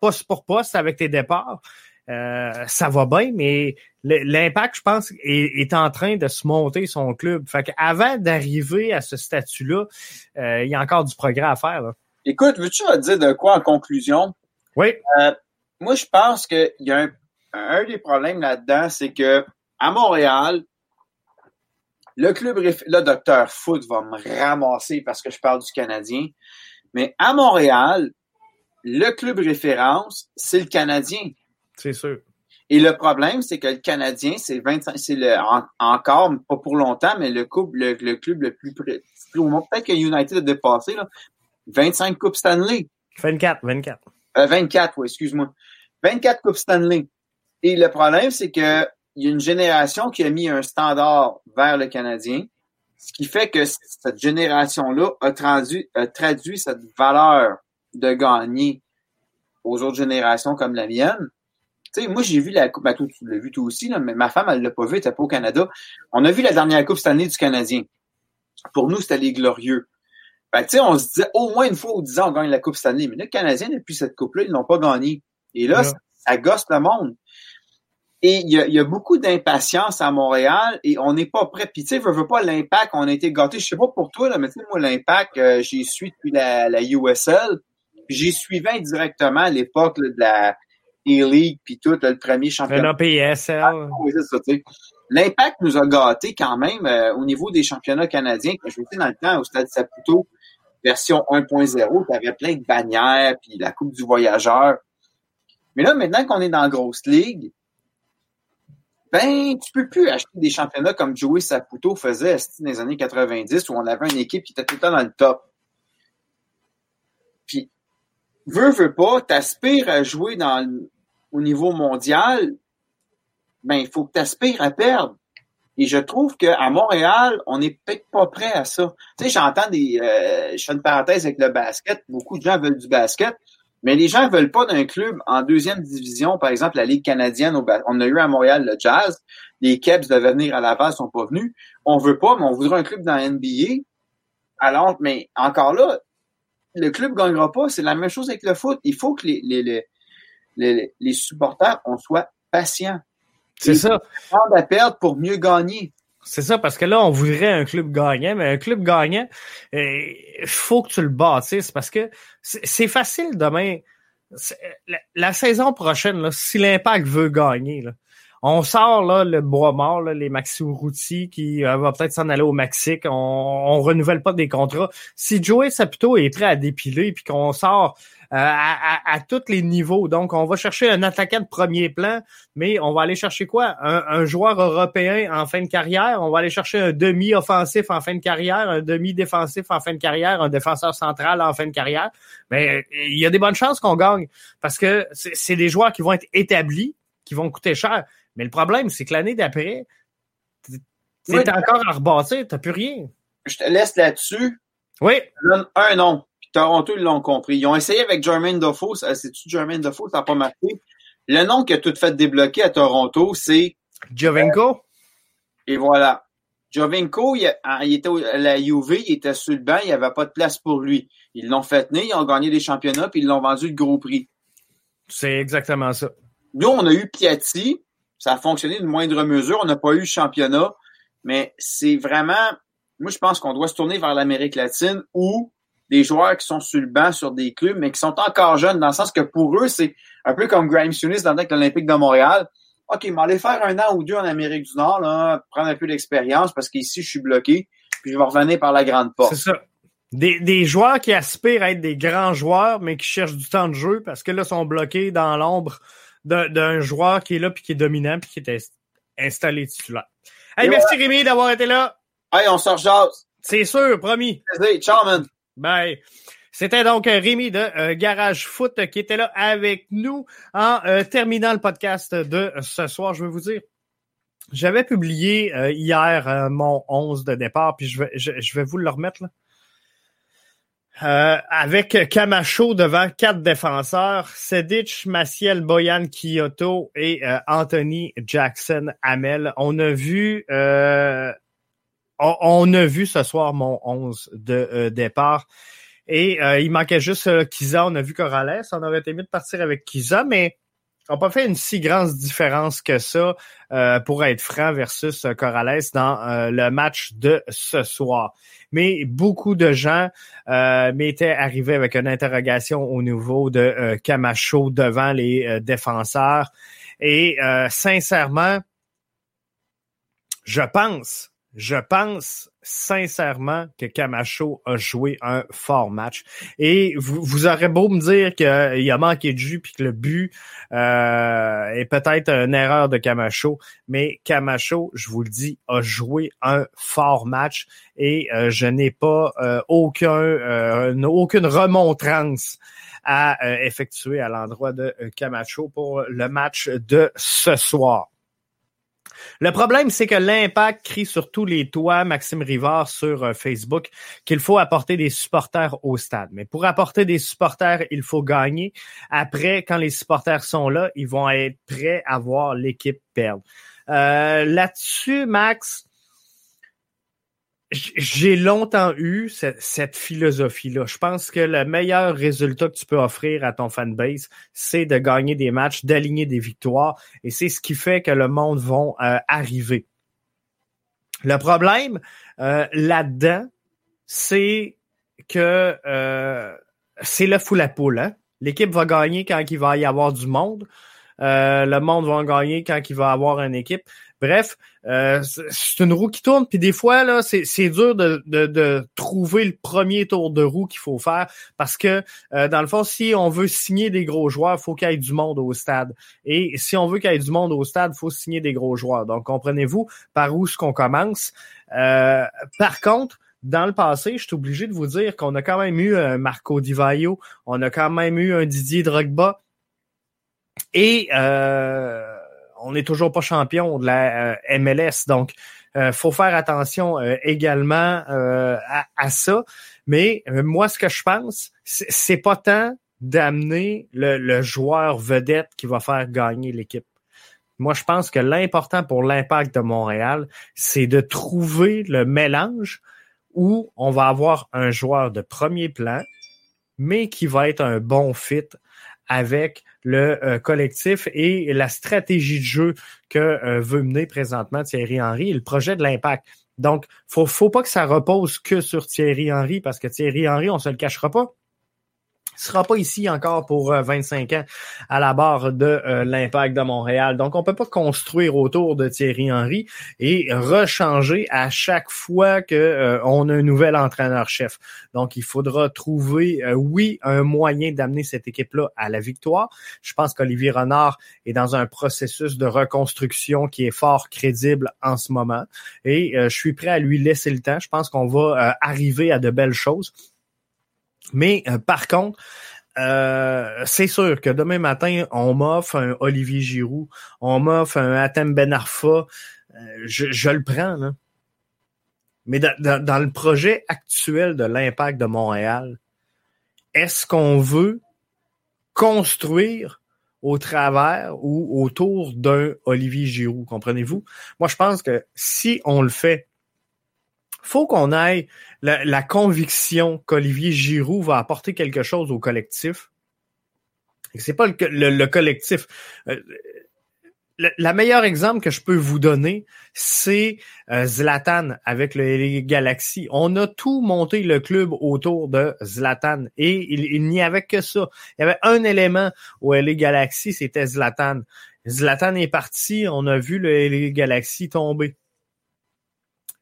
poste pour poste avec tes départs. Euh, ça va bien, mais l'impact, je pense, est, est en train de se monter son club. Fait qu'avant d'arriver à ce statut-là, euh, il y a encore du progrès à faire. Là. Écoute, veux-tu dire de quoi en conclusion? Oui. Moi, je pense qu'il y a un, un des problèmes là-dedans, c'est que à Montréal, le club, là, Docteur Foot va me ramasser parce que je parle du Canadien, mais à Montréal, le club référence, c'est le Canadien. C'est sûr. Et le problème, c'est que le Canadien, c'est 25, c'est le, en- encore, pas pour longtemps, mais le, couple, le, le club le plus près. Peut-être que United a dépassé, là. 25 Coupes Stanley. 24, 24. Euh, 24, oui, excuse-moi. 24 Coupes Stanley. Et le problème, c'est que il y a une génération qui a mis un standard vers le Canadien, ce qui fait que cette génération-là a traduit, cette valeur de gagner aux autres générations comme la mienne. Tu sais, moi, j'ai vu la Coupe, ben, tu l'as vu toi aussi, mais ma femme, elle l'a pas vu, elle était pas au Canada. On a vu la dernière Coupe Stanley du Canadien. Pour nous, c'était les glorieux. Ben, tu sais, on se disait au moins une fois ou dix ans, on gagne la Coupe Stanley. Mais le Canadien, depuis cette Coupe-là, ils n'ont pas gagné. Et là, Ouais. ça, ça gosse le monde. Et il y a, y a beaucoup d'impatience à Montréal et on n'est pas prêt. Puis tu sais, veux, veux pas l'impact, on a été gâtés. Je sais pas pour toi, là, mais tu sais, moi, l'impact, euh, j'y suis depuis la, la USL. J'y suivais indirectement à l'époque là, de la E-League, puis tout, là, le premier championnat. Un PSL. Oui, c'est ça, tu sais. L'impact nous a gâtés quand même euh, au niveau des championnats canadiens. Quand je dans le temps au Stade Saputo, version 1.0, tu avais plein de bannières, puis la Coupe du Voyageur. Mais là, maintenant qu'on est dans la grosse ligue, ben, tu peux plus acheter des championnats comme Joey Saputo faisait dans les années 90 où on avait une équipe qui était tout le temps dans le top. Puis, veux, veux pas, t'aspires à jouer au niveau mondial, ben, il faut que t'aspires à perdre. Et je trouve qu'à Montréal, on n'est peut-être pas prêt à ça. Tu sais, j'entends des... euh, je fais une parenthèse avec le basket. Beaucoup de gens veulent du basket. Mais les gens veulent pas d'un club en deuxième division, par exemple la Ligue canadienne. Au on a eu à Montréal le Jazz. Les Kebs devaient venir à Laval, sont pas venus. On veut pas, mais on voudrait un club dans la NBA. Alors, mais encore là, le club gagnera pas. C'est la même chose avec le foot. Il faut que les, les, les, les, les supporters, on soit patients. C'est ça. Prendre à perdre pour mieux gagner? C'est ça, parce que là, on voudrait un club gagnant, mais un club gagnant, il faut que tu le bâtisses parce que c'est facile demain. La, la saison prochaine, là, si l'impact veut gagner, là, on sort là, le bois mort, là, les Maxi Urruti qui euh, va peut-être s'en aller au Mexique. On, on renouvelle pas des contrats. Si Joey Saputo est prêt à dépiler puis qu'on sort euh, à, à- à tous les niveaux, donc on va chercher un attaquant de premier plan, mais on va aller chercher quoi? Un, un joueur européen en fin de carrière. On va aller chercher un demi-offensif en fin de carrière, un demi-défensif en fin de carrière, un défenseur central en fin de carrière. Mais euh, il y a des bonnes chances qu'on gagne parce que c'est des joueurs qui vont être établis, qui vont coûter cher. Mais le problème, c'est que l'année d'après, t'es Oui. encore à rebâtir, t'as plus rien. Je te laisse là-dessus. Oui, Je donne un nom. Toronto, ils l'ont compris. Ils ont essayé avec Jermaine Defoe. C'est-tu Jermaine Defoe? Ça n'a pas marqué. Le nom qui a tout fait débloquer à Toronto, c'est, Jovenko. et voilà. Jovinko, il, a- il était à la UV, il était sur le banc, il n'y avait pas de place pour lui. Ils l'ont fait tenir, ils ont gagné des championnats, puis ils l'ont vendu le gros prix. C'est exactement ça. Nous, on a eu Piatti. Ça a fonctionné de moindre mesure. On n'a pas eu le championnat. Mais c'est vraiment, moi, je pense qu'on doit se tourner vers l'Amérique latine où des joueurs qui sont sur le banc sur des clubs, mais qui sont encore jeunes, dans le sens que pour eux, c'est un peu comme Grimes Tunis dans le temps avec l'Olympique de Montréal. OK, mais aller faire un an ou deux en Amérique du Nord, là, prendre un peu d'expérience parce qu'ici, je suis bloqué, puis je vais revenir par la grande porte. C'est ça. Des, des joueurs qui aspirent à être des grands joueurs, mais qui cherchent du temps de jeu parce que là, sont bloqués dans l'ombre d'un joueur qui est là puis qui est dominant puis qui est ins- installé titulaire. Hey, Et merci Rémi d'avoir été là. Hey, on sort jase. C'est sûr, promis. Vas-y, Ciao, man. Bye. C'était donc euh, Rémi de euh, Garage Foot qui était là avec nous en euh, terminant le podcast de ce soir. Je vais vous dire, j'avais publié hier mon 11 de départ, puis je vais, je, vais vous le remettre là. Avec Camacho devant quatre défenseurs, Sedic, Maciel, Boyan, Kyoto et Anthony Jackson Hamel. On a vu on, on, a vu ce soir mon 11 de départ. Et il manquait juste Kiza. On a vu Corrales. On aurait aimé de partir avec Kiza, mais n'a pas fait une si grande différence que ça, euh, pour être franc, versus euh, Corrales dans euh, le match de ce soir. Mais beaucoup de gens euh, m'étaient arrivés avec une interrogation au niveau de Camacho devant les défenseurs. Et sincèrement, je pense, je pense sincèrement que Camacho a joué un fort match. Et vous, vous aurez beau me dire qu'il a manqué de jus puis que le but euh, est peut-être une erreur de Camacho, mais Camacho, je vous le dis, a joué un fort match et euh, je n'ai pas euh, aucun euh, aucune remontrance à effectuer à l'endroit de Camacho pour le match de ce soir. Le problème, c'est que l'impact crie sur tous les toits, Maxime Rivard sur euh, Facebook, qu'il faut apporter des supporters au stade. Mais pour apporter des supporters, il faut gagner. Après, quand les supporters sont là, ils vont être prêts à voir l'équipe perdre. Euh, là-dessus, Max, j'ai longtemps eu cette, philosophie-là. Je pense que le meilleur résultat que tu peux offrir à ton fanbase, c'est de gagner des matchs, d'aligner des victoires, et c'est ce qui fait que le monde va euh, arriver. Le problème euh, là-dedans, c'est que euh, c'est le fou la poule. Hein? L'équipe va gagner quand il va y avoir du monde. le monde va gagner quand il va avoir une équipe. Bref, euh, c'est une roue qui tourne, puis des fois, là, c'est, dur de, de, trouver le premier tour de roue qu'il faut faire parce que, euh, dans le fond, si on veut signer des gros joueurs, il faut qu'il y ait du monde au stade. Et si on veut qu'il y ait du monde au stade, il faut signer des gros joueurs. Donc, comprenez-vous par où est-ce qu'on commence. Euh, par contre, dans le passé, je suis obligé de vous dire qu'on a quand même eu un Marco Di Vaio, on a quand même eu un Didier Drogba. Et euh, on n'est toujours pas champion de la euh, MLS, donc euh, faut faire attention euh, également euh, à, ça. Mais moi, ce que je pense, c'est pas tant d'amener le, joueur vedette qui va faire gagner l'équipe. Moi, je pense que l'important pour l'impact de Montréal, c'est de trouver le mélange où on va avoir un joueur de premier plan, mais qui va être un bon fit avec le euh, collectif et la stratégie de jeu que euh, veut mener présentement Thierry Henry et le projet de l'impact. Donc, faut, faut pas que ça repose que sur Thierry Henry parce que Thierry Henry, on se le cachera pas, sera pas ici encore pour 25 euh, ans à la barre de euh, l'Impact de Montréal. Donc, on peut pas construire autour de Thierry Henry et rechanger à chaque fois que euh, a un nouvel entraîneur-chef. Donc, il faudra trouver, oui, un moyen d'amener cette équipe-là à la victoire. Je pense qu'Olivier Renard est dans un processus de reconstruction qui est fort crédible en ce moment et je suis prêt à lui laisser le temps. Je pense qu'on va arriver à de belles choses. Mais euh, par contre, euh, c'est sûr que demain matin, on m'offre un Olivier Giroud, on m'offre un Atem Ben Arfa, euh, je, le prends. Là. Mais dans, le projet actuel de l'impact de Montréal, est-ce qu'on veut construire au travers ou autour d'un Olivier Giroud, comprenez-vous? Moi, je pense que si on le fait faut qu'on ait la, conviction qu'Olivier Giroud va apporter quelque chose au collectif. C'est pas le, collectif. Euh, le, meilleur exemple que je peux vous donner, c'est euh, Zlatan avec le Galaxy. On a tout monté le club autour de Zlatan et il, n'y avait que ça. Il y avait un élément au LA Galaxy, c'était Zlatan. Zlatan est parti, on a vu le LA Galaxy tomber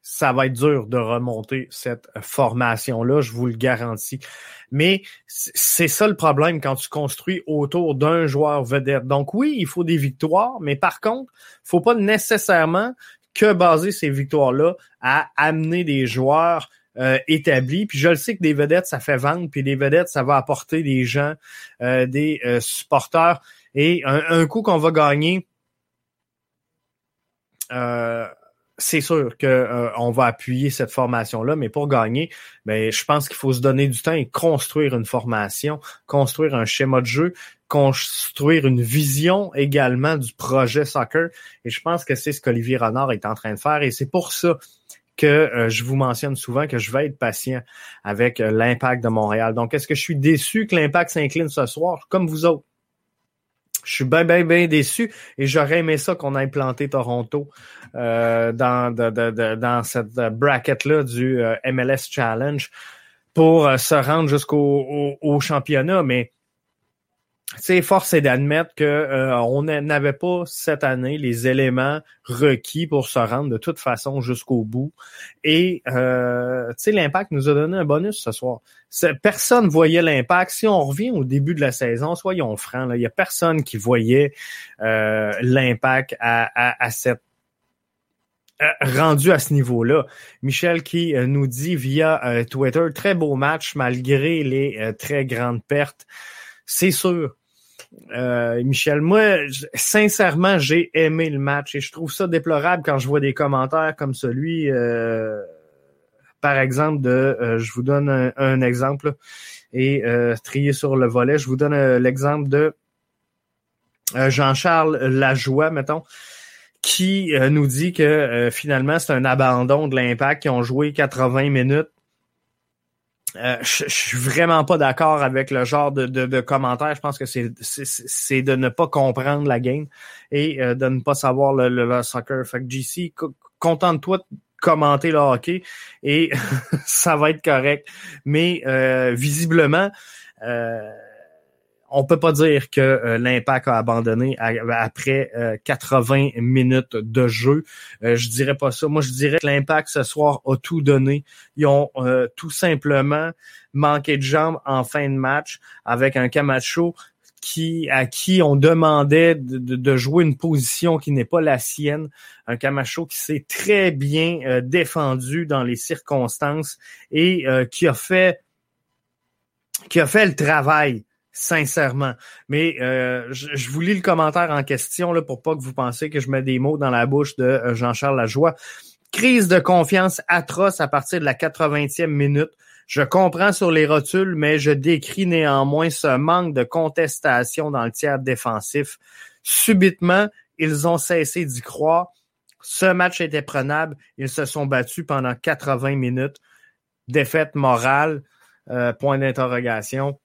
ça va être dur de remonter cette formation-là, je vous le garantis. Mais c'est ça le problème quand tu construis autour d'un joueur vedette. Donc oui, il faut des victoires, mais par contre, faut pas nécessairement que baser ces victoires-là à amener des joueurs euh, établis. Puis je le sais que des vedettes, ça fait vendre, puis des vedettes, ça va apporter des gens, euh, des euh, supporters. Et un, un coup qu'on va gagner, c'est sûr que euh, va appuyer cette formation-là, mais pour gagner, ben, je pense qu'il faut se donner du temps et construire une formation, construire un schéma de jeu, construire une vision également du projet soccer. Et je pense que c'est ce qu'Olivier Renard est en train de faire. Et c'est pour ça que euh, je vous mentionne souvent que je vais être patient avec euh, l'impact de Montréal. Donc, est-ce que je suis déçu que l'impact s'incline ce soir, comme vous autres? Je suis bien, bien, bien déçu et j'aurais aimé ça qu'on ait planté Toronto euh, dans, dans cette bracket-là du euh, MLS Challenge pour euh, se rendre jusqu'au championnat. Mais c'est force est d'admettre que euh, on n'avait pas cette année les éléments requis pour se rendre de toute façon jusqu'au bout. Et euh, l'impact nous a donné un bonus ce soir. Personne voyait l'impact. Si on revient au début de la saison, soyons francs, il y a personne qui voyait euh, l'impact à, à, à cette euh, rendu à ce niveau-là. Michel qui nous dit via Twitter, très beau match malgré les très grandes pertes. C'est sûr. Euh, Michel, moi, sincèrement, j'ai aimé le match et je trouve ça déplorable quand je vois des commentaires comme celui, euh, par exemple, de, euh, je vous donne un, exemple et trier sur le volet, je vous donne l'exemple de Jean-Charles Lajoie, mettons, qui nous dit que finalement c'est un abandon de l'impact, qui ont joué 80 minutes euh, je, suis vraiment pas d'accord avec le genre de, de, de commentaire. Je pense que c'est, de ne pas comprendre la game et euh, de ne pas savoir le, le, soccer. Fait que GC, contente-toi de commenter le hockey et ça va être correct. Mais euh, visiblement, on peut pas dire que euh, l'Impact a abandonné après 80 euh, minutes de jeu. Euh, je dirais pas ça. Moi, je dirais que l'Impact ce soir a tout donné. Ils ont tout simplement manqué de jambes en fin de match avec un Camacho qui, à qui on demandait de, jouer une position qui n'est pas la sienne. Un Camacho qui s'est très bien défendu dans les circonstances et qui a fait qui a fait le travail sincèrement. Mais euh, je, vous lis le commentaire en question là, pour pas que vous pensiez que je mets des mots dans la bouche de euh, Jean-Charles Lajoie. Crise de confiance atroce à partir de la 80e minute. Je comprends sur les rotules, mais je décris néanmoins ce manque de contestation dans le tiers défensif. Subitement, ils ont cessé d'y croire. Ce match était prenable. Ils se sont battus pendant 80 minutes. Défaite morale, euh, point d'interrogation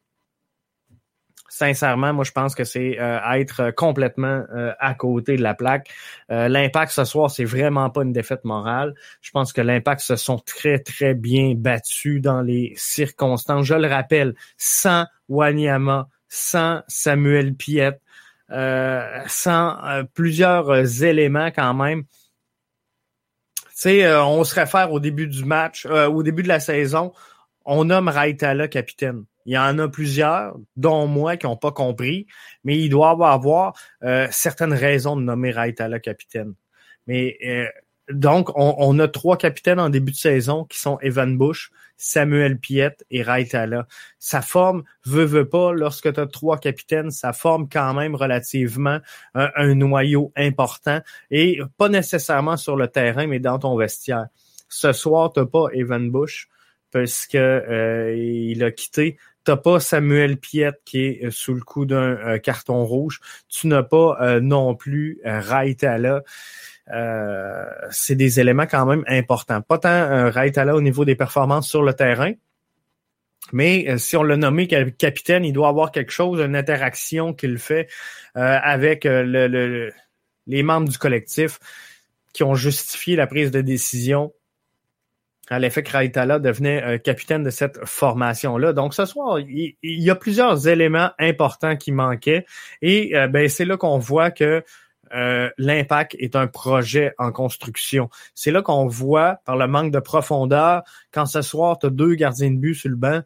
sincèrement, moi, je pense que c'est euh, être complètement euh, à côté de la plaque. Euh, l'impact ce soir, c'est vraiment pas une défaite morale. Je pense que l'impact se sont très, très bien battus dans les circonstances. Je le rappelle, sans Wanyama, sans Samuel Piet, sans plusieurs éléments quand même. Tu sais, on se réfère au début du match, au début de la saison, on nomme Raitala capitaine. Il y en a plusieurs, dont moi, qui n'ont pas compris, mais il doit avoir euh, certaines raisons de nommer Raitala capitaine. Mais euh, donc, on, a trois capitaines en début de saison qui sont Evan Bush, Samuel Piet et Raitala. Ça forme, veut, veut pas, lorsque tu as trois capitaines, ça forme quand même relativement un, un, noyau important et pas nécessairement sur le terrain, mais dans ton vestiaire. Ce soir, tu pas Evan Bush parce que euh, il a quitté T'as pas Samuel Piet qui est euh, sous le coup d'un euh, carton rouge. Tu n'as pas euh, non plus Raitala. c'est des éléments quand même importants. Pas tant Raitala au niveau des performances sur le terrain, mais si on l'a nommé capitaine, il doit avoir quelque chose, une interaction qu'il fait avec le, les membres du collectif qui ont justifié la prise de décision à l'effet que devenait euh, capitaine de cette formation-là. Donc ce soir, il, y a plusieurs éléments importants qui manquaient et euh, ben, c'est là qu'on voit que euh, l'impact est un projet en construction. C'est là qu'on voit, par le manque de profondeur, quand ce soir, tu as deux gardiens de but sur le banc,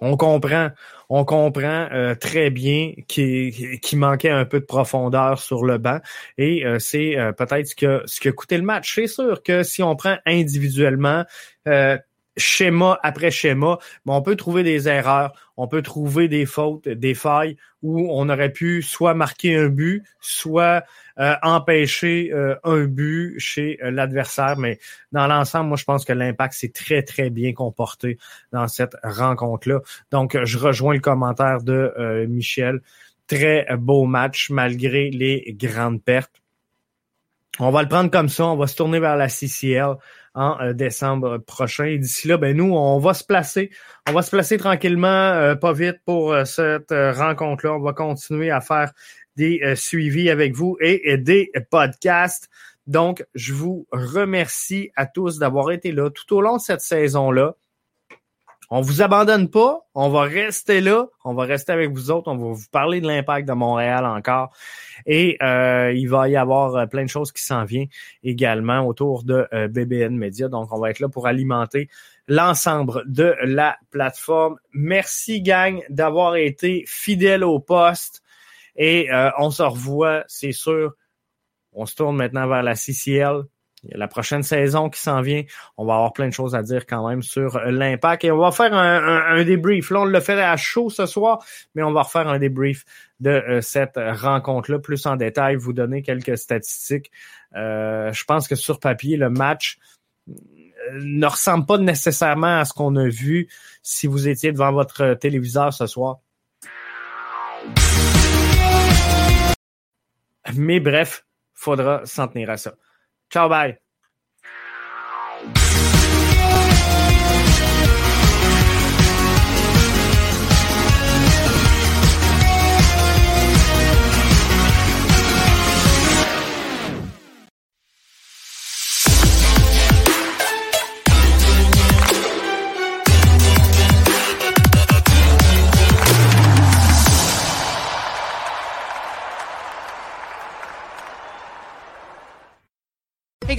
on comprend, on comprend euh, très bien qu'il manquait un peu de profondeur sur le banc et euh, c'est euh, peut-être ce que ce qui a coûté le match. C'est sûr que si on prend individuellement schéma après schéma, on peut trouver des erreurs, on peut trouver des fautes, des failles où on aurait pu soit marquer un but, soit euh, empêcher euh, un but chez euh, l'adversaire. Mais dans l'ensemble, moi, je pense que l'impact s'est très, très bien comporté dans cette rencontre-là. Donc, je rejoins le commentaire de Michel. Très beau match malgré les grandes pertes. On va le prendre comme ça. On va se tourner vers la CCL en euh, décembre prochain. Et d'ici là, ben nous, on va se placer. On va se placer tranquillement, euh, pas vite pour euh, cette rencontre-là. On va continuer à faire des suivis avec vous et des podcasts. Donc, je vous remercie à tous d'avoir été là tout au long de cette saison-là. On vous abandonne pas, on va rester là, on va rester avec vous autres, on va vous parler de l'impact de Montréal encore. Et euh, il va y avoir euh, plein de choses qui s'en viennent également autour de euh, BBN Media. Donc, on va être là pour alimenter l'ensemble de la plateforme. Merci, gang, d'avoir été fidèle au poste. Et on se revoit, c'est sûr. On se tourne maintenant vers la CCL la prochaine saison qui s'en vient. On va avoir plein de choses à dire quand même sur l'impact. Et on va faire un, débrief. Là, on le fait à chaud ce soir, mais on va refaire un débrief de euh, cette rencontre-là plus en détail, vous donner quelques statistiques. Euh, je pense que sur papier, le match euh, ne ressemble pas nécessairement à ce qu'on a vu si vous étiez devant votre téléviseur ce soir. Mais bref, faudra s'en tenir à ça. Ciao, bye.